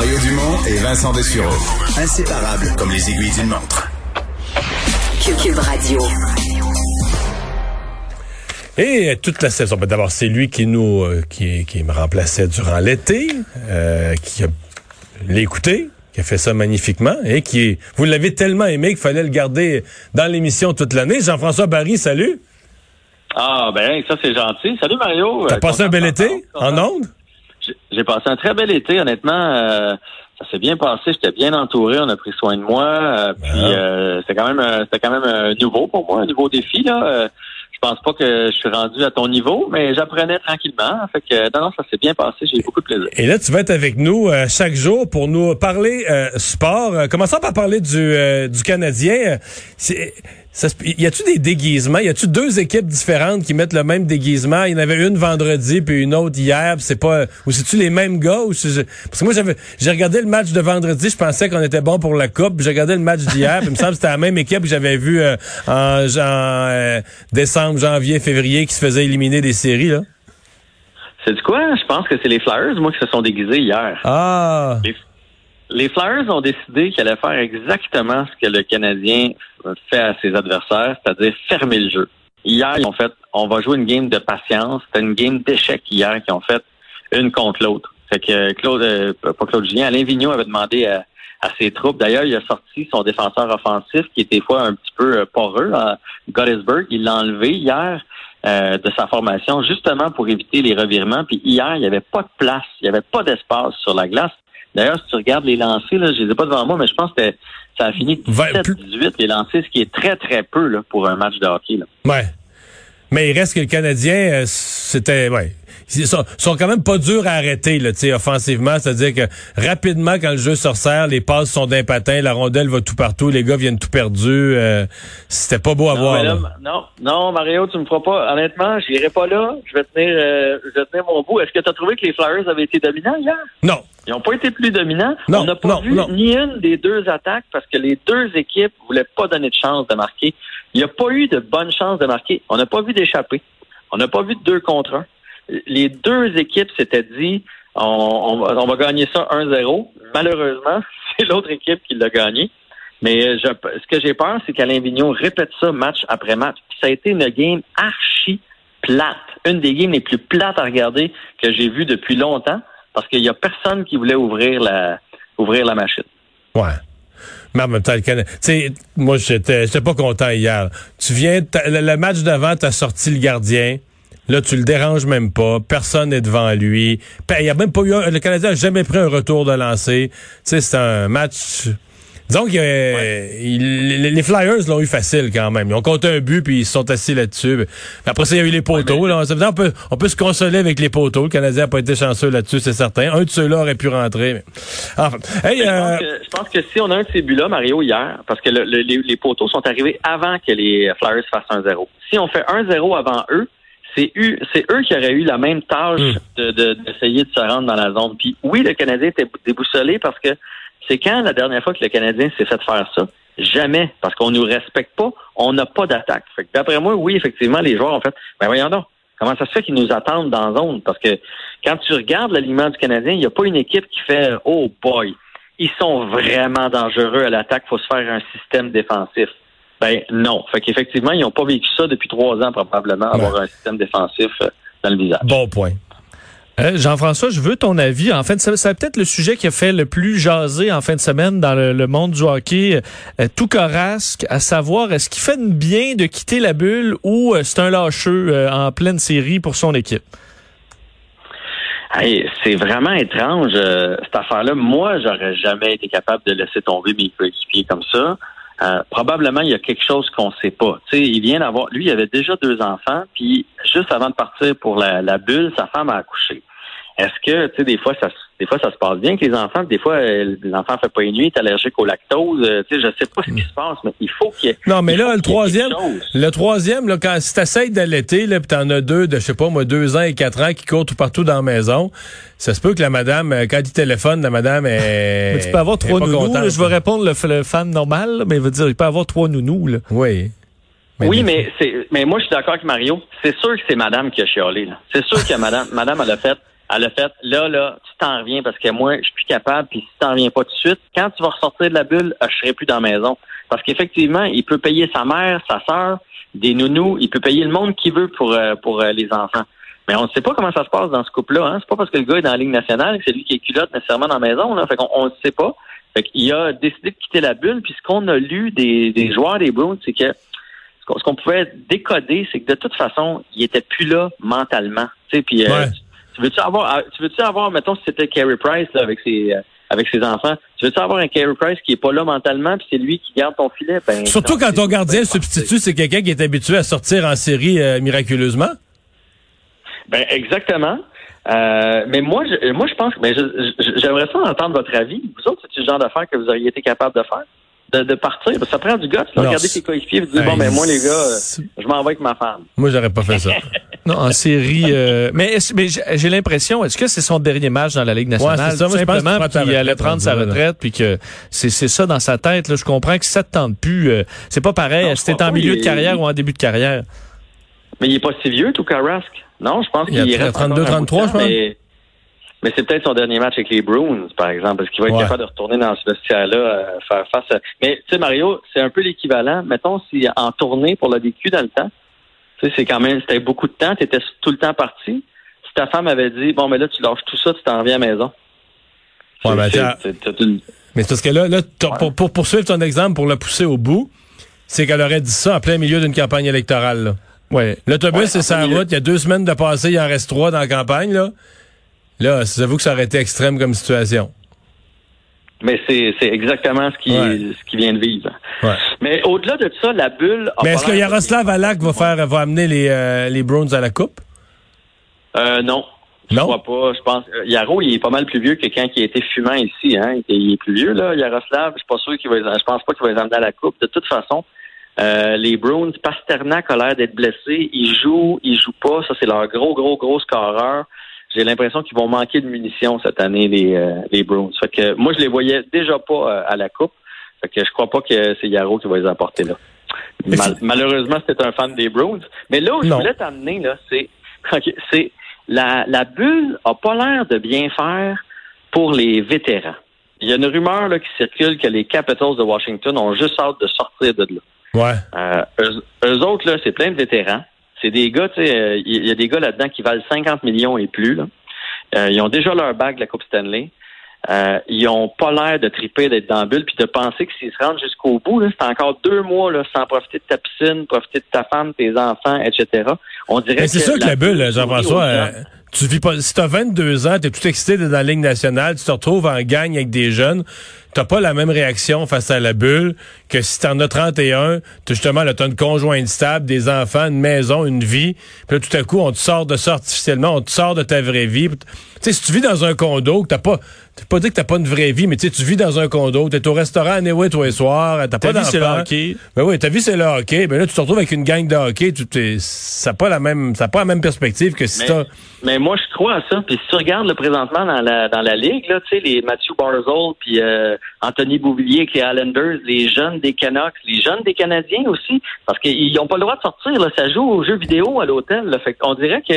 Mario Dumont et Vincent Dessureau. Inséparables comme les aiguilles d'une montre. Cube Radio. Et toute la saison. Ben, D'abord, c'est lui qui nous euh, qui, qui me remplaçait durant l'été, euh, qui a l'écouté, qui a fait ça magnifiquement et qui vous l'avez tellement aimé qu'il fallait le garder dans l'émission toute l'année. Jean-François Barry, salut. Ah ben ça c'est gentil. Salut Mario. T'as Euh, passé un bel été? en ondes? J'ai- passé un très bel été, honnêtement. euh, ça s'est bien passé. J'étais bien entouré. On a pris soin de moi. euh, puis Ah. euh, c'était quand même, euh, c'était quand même euh, nouveau pour moi, un nouveau défi là. Euh, je pense pas que je suis rendu à ton niveau, mais j'apprenais tranquillement. Fait que euh, non, non, ça s'est bien passé. J'ai eu beaucoup de plaisir. Et là, tu vas être avec nous euh, chaque jour pour nous parler euh, sport. Euh, commençons par parler du, euh, du Canadien. Euh, c'est- ça y a-tu des déguisements? Y a-tu deux équipes différentes qui mettent le même déguisement? Il y en avait une vendredi puis une autre hier. C'est pas ou c'est-tu les mêmes gars? Ou parce que moi, j'avais j'ai regardé le match de vendredi. Je pensais qu'on était bon pour la coupe. J'ai regardé le match d'hier. il me semble que c'était la même équipe que j'avais vu euh, en, en, euh, décembre, janvier, février qui se faisait éliminer des séries. Là. C'est du quoi? Je pense que c'est les Flyers, moi, qui se sont déguisés hier. Ah! Les, les Flyers ont décidé qu'ils allaient faire exactement ce que le Canadien fait à ses adversaires, c'est-à-dire fermer le jeu. Hier, ils ont fait, on va jouer une game de patience. C'était une game d'échecs hier qu'ils ont fait une contre l'autre. Fait que euh, Claude, euh, pas Claude Julien, Alain Vigneault avait demandé à, à ses troupes. D'ailleurs, il a sorti son défenseur offensif qui était des fois un petit peu euh, poreux, à Gottesberg. Il l'a enlevé hier euh, de sa formation justement pour éviter les revirements. Puis hier, il n'y avait pas de place, il n'y avait pas d'espace sur la glace. D'ailleurs, si tu regardes les lancers, là, je les ai pas devant moi, mais je pense que ça a fini Vingt- 17-18 les lancers, ce qui est très, très peu là, pour un match de hockey. Là. Ouais. Mais il reste que le Canadien, euh, c'était, ouais. Ils sont, sont quand même pas durs à arrêter, là, tu sais, offensivement. C'est-à-dire que rapidement, quand le jeu se resserre, les passes sont d'un patin, la rondelle va tout partout, les gars viennent tout perdus. euh, c'était pas beau à Non, voir. mais là, là. non, non, Mario, tu me feras pas. Honnêtement, je n'irai pas là. Je vais tenir, euh, je vais tenir mon bout. Est-ce que tu as trouvé que les Flyers avaient été dominants hier? Non. Ils n'ont pas été plus dominants. Non, On n'a pas non, vu non. ni une des deux attaques parce que les deux équipes voulaient pas donner de chance de marquer. Il n'y a pas eu de bonne chance de marquer. On n'a pas vu d'échapper. On n'a pas vu de deux contre un. Les deux équipes s'étaient dit on, on va, gagner ça 1-0. Malheureusement, c'est l'autre équipe qui l'a gagné. Mais euh, ce que j'ai peur, c'est qu'Alain Vignon répète ça match après match. Ça a été une game archi plate. Une des games les plus plates à regarder que j'ai vues depuis longtemps parce qu'il y a personne qui voulait ouvrir la, machine. Ouais. Mais en même moi, j'étais, pas content hier. Tu viens, le match d'avant, t'as sorti le gardien. Là, tu le déranges même pas. Personne n'est devant lui. Puis, Il y a même pas eu un- le Canadien a jamais pris un retour de lancer. Tu sais, c'est un match. Disons que les, les Flyers l'ont eu facile quand même. Ils ont compté un but puis ils se sont assis là-dessus. Après ça, il y a eu les poteaux. là. On, peut, on peut se consoler avec les poteaux. Le Canadien n'a pas été chanceux là-dessus, c'est certain. Un de ceux-là aurait pu rentrer. Mais... Enfin, hey, Je, euh, pense que, je pense que si on a un de ces buts-là, Mario, hier, parce que le- le- les, les poteaux sont arrivés avant que les Flyers fassent 1-0. Si on fait 1-0 avant eux, c'est eu- c'est eux qui auraient eu la même tâche Mm. de- de- d'essayer de, se rendre dans la zone. Puis oui, le Canadien était déboussolé parce que c'est quand la dernière fois que le Canadien s'est fait faire ça? Jamais, parce qu'on nous respecte pas, on n'a pas d'attaque. D'après moi, oui, effectivement, les joueurs ont fait, ben voyons donc, comment ça se fait qu'ils nous attendent dans la zone? Parce que quand tu regardes l'alignement du Canadien, il n'y a pas une équipe qui fait, oh boy, ils sont vraiment dangereux à l'attaque, faut se faire un système défensif. Ben non. Fait qu'effectivement, ils n'ont pas vécu ça depuis trois ans probablement, avoir un système défensif euh, dans le visage. bon point. Euh, Jean-François, je veux ton avis. En fait, c'est c'est peut-être le sujet qui a fait le plus jaser en fin de semaine dans le, le monde du hockey, euh, tout corasque, à savoir est-ce qu'il fait bien de quitter la bulle ou euh, c'est un lâcheux en pleine série pour son équipe? Hey, c'est vraiment étrange, euh, cette affaire-là. Moi, j'aurais jamais été capable de laisser tomber mes coéquipiers comme ça. Euh, probablement, il y a quelque chose qu'on sait pas. Tu sais, il vient d'avoir, lui, il avait déjà deux enfants, puis juste avant de partir pour la, la bulle, sa femme a accouché. Est-ce que, tu sais, des fois, ça, se- des fois, ça se passe bien avec les enfants, des fois, euh, l'enfant fait pas une nuit, est allergique au lactose. euh, tu sais, je sais pas ce qui se passe, mais il faut qu'il y ait. Non, mais là, le troisième, le troisième, là, quand si t'essayes d'allaiter, là, pis t'en as deux de, je sais pas, moi, deux ans et quatre ans qui courent tout partout dans la maison, ça se peut que la madame, euh, quand il téléphone, la madame est. Mais tu peux avoir trois nounous. là, je vais répondre le, fan normal, là, mais il veut dire il peut avoir trois nounous. Là. Oui. oui, mais c'est, mais moi, je suis d'accord avec Mario. C'est sûr que c'est madame qui a chialé, là. C'est sûr que madame, madame, elle a fait, Elle a fait, là, là, tu t'en reviens parce que moi, je suis plus capable, puis si tu t'en reviens pas tout de suite, quand tu vas ressortir de la bulle, euh, je serai plus dans la maison. Parce qu'effectivement, il peut payer sa mère, sa sœur, des nounous, il peut payer le monde qu'il veut pour, euh, pour euh, les enfants. Mais on ne sait pas comment ça se passe dans ce couple-là. Hein? C'est pas parce que le gars est dans la Ligue nationale que c'est lui qui est culotte nécessairement dans la maison. Là. Fait qu'on on ne sait pas. Fait qu'il a décidé de quitter la bulle. Puis ce qu'on a lu des, des joueurs des Browns, c'est que ce qu'on pouvait décoder, c'est que de toute façon, il était plus là mentalement. Puis Ouais. Tu veux-tu avoir, tu veux-tu avoir, mettons, si c'était Carey Price là, avec ses euh, avec ses enfants, tu veux-tu avoir un Carey Price qui est pas là mentalement, puis c'est lui qui garde ton filet? Ben, Surtout non, quand ton gardien substitut, c'est quelqu'un qui est habitué à sortir en série euh, miraculeusement. Ben exactement. Euh, mais moi, je, moi, je pense je- j'aimerais ça entendre votre avis. Vous autres, c'est le genre d'affaires que vous auriez été capable de faire, de, de partir. Parce que ça prend du gosse. Là, c'est- ses coéquipiers, vous dites bon, ben moi les gars, euh, je m'en vais avec ma femme. Moi, j'aurais pas fait ça. Non, en série. euh, mais est-ce- mais j'ai l'impression, est-ce que c'est son dernier match dans la Ligue nationale? Ouais, c'est ça. tout simplement, puis il allait prendre sa retraite, puis que c'est c'est ça dans sa tête. Là. Je comprends que ça te tente plus. euh, c'est pas pareil. Est-ce que t'es en milieu il de carrière ou en début de carrière? Mais il est pas si vieux, tout Rask. Non, je pense qu'il reste 32, encore un bout de 33, temps, je pense. Mais, mais c'est peut-être son dernier match avec les Bruins, par exemple, parce qu'il va être Ouais. capable de retourner dans ce vestiaire-là, euh, faire face à... Mais tu sais, Mario, c'est un peu l'équivalent. Mettons, si en tournée pour le DQ dans le temps, tu sais, c'est quand même, c'était beaucoup de temps, tu étais tout le temps parti. Si ta femme avait dit, bon, mais là, tu lâches tout ça, tu t'en reviens à la maison. Ouais, C'est- ben, Mais c'est parce que là, là pour, pour poursuivre ton exemple, pour le pousser au bout, c'est qu'elle aurait dit ça en plein milieu d'une campagne électorale. là. Ouais. L'autobus, Ouais, c'est sa route. Il y a deux semaines de passé, il en reste trois dans la campagne. Là, là j'avoue que ça aurait été extrême comme situation. Mais c'est c'est exactement ce qui, Ouais. ce qui vient de vivre. Ouais. Mais au-delà de ça, la bulle. a Mais est-ce que Yaroslav Alak va faire va amener les, euh, les Browns à la coupe? Euh, non. Je Non? crois pas. Je pense. euh, Yaro, il est pas mal plus vieux que quand il a été fumant ici. Hein. Il, est, plus vieux, là, Yaroslav. Je suis pas sûr qu'il va les- Je pense pas qu'il va les emmener à la coupe. De toute façon, euh, les Browns, Pasternak a l'air d'être blessé. Il joue, il joue pas. Ça, c'est leur gros, gros, gros scoreur. J'ai l'impression qu'ils vont manquer de munitions cette année, les, euh, les Browns. Fait que moi, je les voyais déjà pas euh, à la coupe. Fait que je crois pas que c'est Yaro qui va les apporter là. Mal- malheureusement, c'était un fan des Browns. Mais là où je Non. voulais t'amener, là, c'est, ok, c'est la, la bulle a pas l'air de bien faire pour les vétérans. Il y a une rumeur là, qui circule que les Capitals de Washington ont juste hâte de sortir de là. Ouais. Euh, eux, eux autres, là, c'est plein de vétérans. C'est des gars, tu sais, euh, il y a des gars là-dedans qui valent 50 millions et plus. Là. Euh, ils ont déjà leur bague de la Coupe Stanley. Euh, ils ont pas l'air de triper d'être dans la bulle puis de penser que s'ils se rendent jusqu'au bout, c'est encore deux mois là, sans profiter de ta piscine, profiter de ta femme, tes enfants, etc. On dirait Mais c'est sûr que la bulle, Jean-François, euh, tu vis pas. Si t'as 22 ans, t'es tout excité d'être dans la Ligue nationale, tu te retrouves en gang avec des jeunes, t'as pas la même réaction face à la bulle que si t'en as 31, t'as justement là, t'as une conjointe stable, des enfants, une maison, une vie. Puis là, tout à coup, on te sort de ça artificiellement, on te sort de ta vraie vie. Tu sais, si tu vis dans un condo, que t'as pas. T'as pas dit que t'as pas une vraie vie, mais tu sais, tu vis dans un condo, t'es au restaurant à Néoué tous les soirs, t'as Ta pas vie, c'est le d'enfants. hockey. Ben oui, ta vie c'est le hockey. Ben là, tu te retrouves avec une gang de hockey. Tu, t'es- ça n'a pas la même, ça pas la même perspective que si t'as. mais moi, je crois à ça. Puis si tu regardes le présentement dans la dans la ligue, là, tu sais, les Matthew Barzal, puis euh, Anthony Bouvillier, avec les Islanders, les jeunes des Canucks, les jeunes des Canadiens aussi, parce qu'ils n'ont pas le droit de sortir. Là, ça joue aux jeux vidéo à l'hôtel. là. Fait qu'on dirait que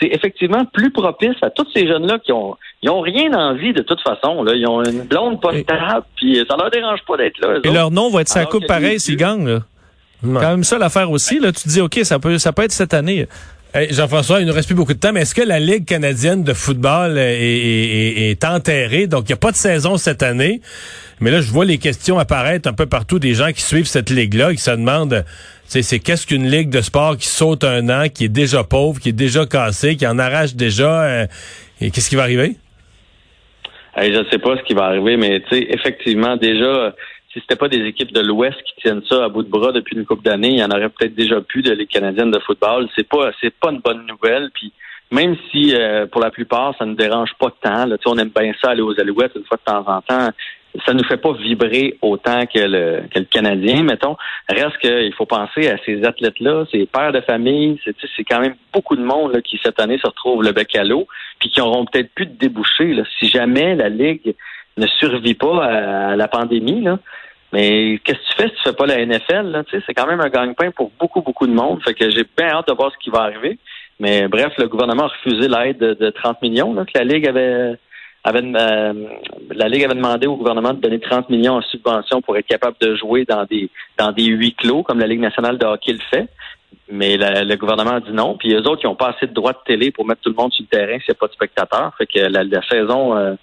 c'est effectivement plus propice à tous ces jeunes-là qui ont ils ont rien envie de toute façon. Là. Ils ont une blonde pas Et- stable, puis ça leur dérange pas d'être là. Et autres. leur nom va être sa coupe pareil vieux- gagnent. Là. Ouais. Quand même ça l'affaire aussi. Là, tu te dis, OK, ça peut, ça peut être cette année. Hey, Jean-François, il nous reste plus beaucoup de temps, mais est-ce que la Ligue canadienne de football est, est- est- est enterrée? Donc, il n'y a pas de saison cette année. Mais là, je vois les questions apparaître un peu partout des gens qui suivent cette ligue-là, qui se demandent, sais, c'est qu'est-ce qu'une ligue de sport qui saute un an, qui est déjà pauvre, qui est déjà cassée, qui en arrache déjà, euh, et qu'est-ce qui va arriver? Hey, je ne sais pas ce qui va arriver, mais tu sais, effectivement, déjà, si c'était pas des équipes de l'Ouest qui tiennent ça à bout de bras depuis une couple d'années, il y en aurait peut-être déjà plus de Ligue canadienne de football. C'est pas, c'est pas une bonne nouvelle. Puis même si euh, pour la plupart ça ne dérange pas tant, là, on aime bien ça aller aux Alouettes une fois de temps en temps. Ça nous fait pas vibrer autant que le, que le Canadien, mettons. Reste qu'il faut penser à ces athlètes-là, ces pères de famille. C'est, quand même beaucoup de monde là, qui, cette année, se retrouve le bec à l'eau, puis qui auront peut-être plus de débouchés là, si jamais la Ligue ne survit pas à la pandémie. Là. Mais qu'est-ce que tu fais si tu fais pas la NFL? C'est quand même un gagne-pain pour beaucoup, beaucoup de monde. Fait que j'ai bien hâte de voir ce qui va arriver. Mais bref, le gouvernement a refusé l'aide de, de 30 millions là, que la Ligue avait euh, la Ligue avait demandé au gouvernement de donner 30 millions en subvention pour être capable de jouer dans des dans des huis clos comme la Ligue nationale de hockey le fait. Mais le gouvernement a dit non. Puis eux autres, ils n'ont pas assez de droits de télé pour mettre tout le monde sur le terrain s'il n'y a pas de spectateurs. Fait que la, saison, euh,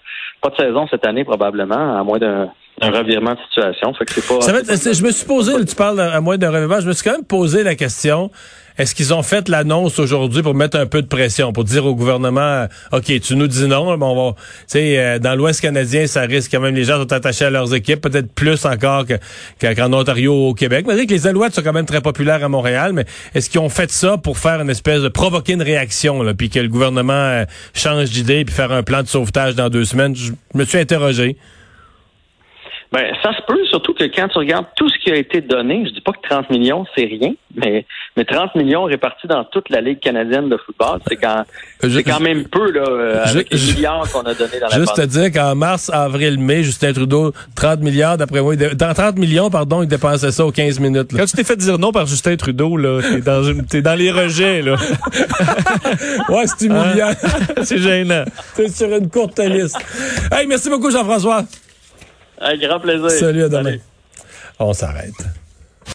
pas de saison cette année probablement, à moins d'un revirement de situation. Fait que c'est pas. je me suis posé, tu parles à moins d'un revirement, je me suis quand même posé la question. Est-ce qu'ils ont fait l'annonce aujourd'hui pour mettre un peu de pression, pour dire au gouvernement, OK, tu nous dis non, mais on va, tu sais, euh, dans l'Ouest canadien, ça risque quand même, les gens sont attachés à leurs équipes, peut-être plus encore qu'en Ontario ou au Québec. Mais que les Alouettes sont quand même très populaires à Montréal, mais est-ce qu'ils ont fait ça pour faire une espèce de provoquer une réaction, là, puis que le gouvernement euh, change d'idée puis faire un plan de sauvetage dans deux semaines? Je me suis interrogé. Ben, ça se peut, surtout que quand tu regardes tout ce qui a été donné, je dis pas que 30 millions, c'est rien, mais, mais 30 millions répartis dans toute la Ligue canadienne de football, c'est quand, c'est quand même peu, là, euh, avec les milliards qu'on a donnés dans la Juste te dire qu'en mars, avril, mai, Justin Trudeau, 30 milliards, d'après moi, dans 30 millions, pardon, il dépensait ça aux 15 minutes. Quand tu t'es fait dire non par Justin Trudeau, là, t'es dans, t'es dans les rejets, là. ouais, c'est humiliant. c'est gênant. T'es sur une courte liste. Hey, merci beaucoup, Jean-François. Un grand plaisir. Salut, à demain. On s'arrête.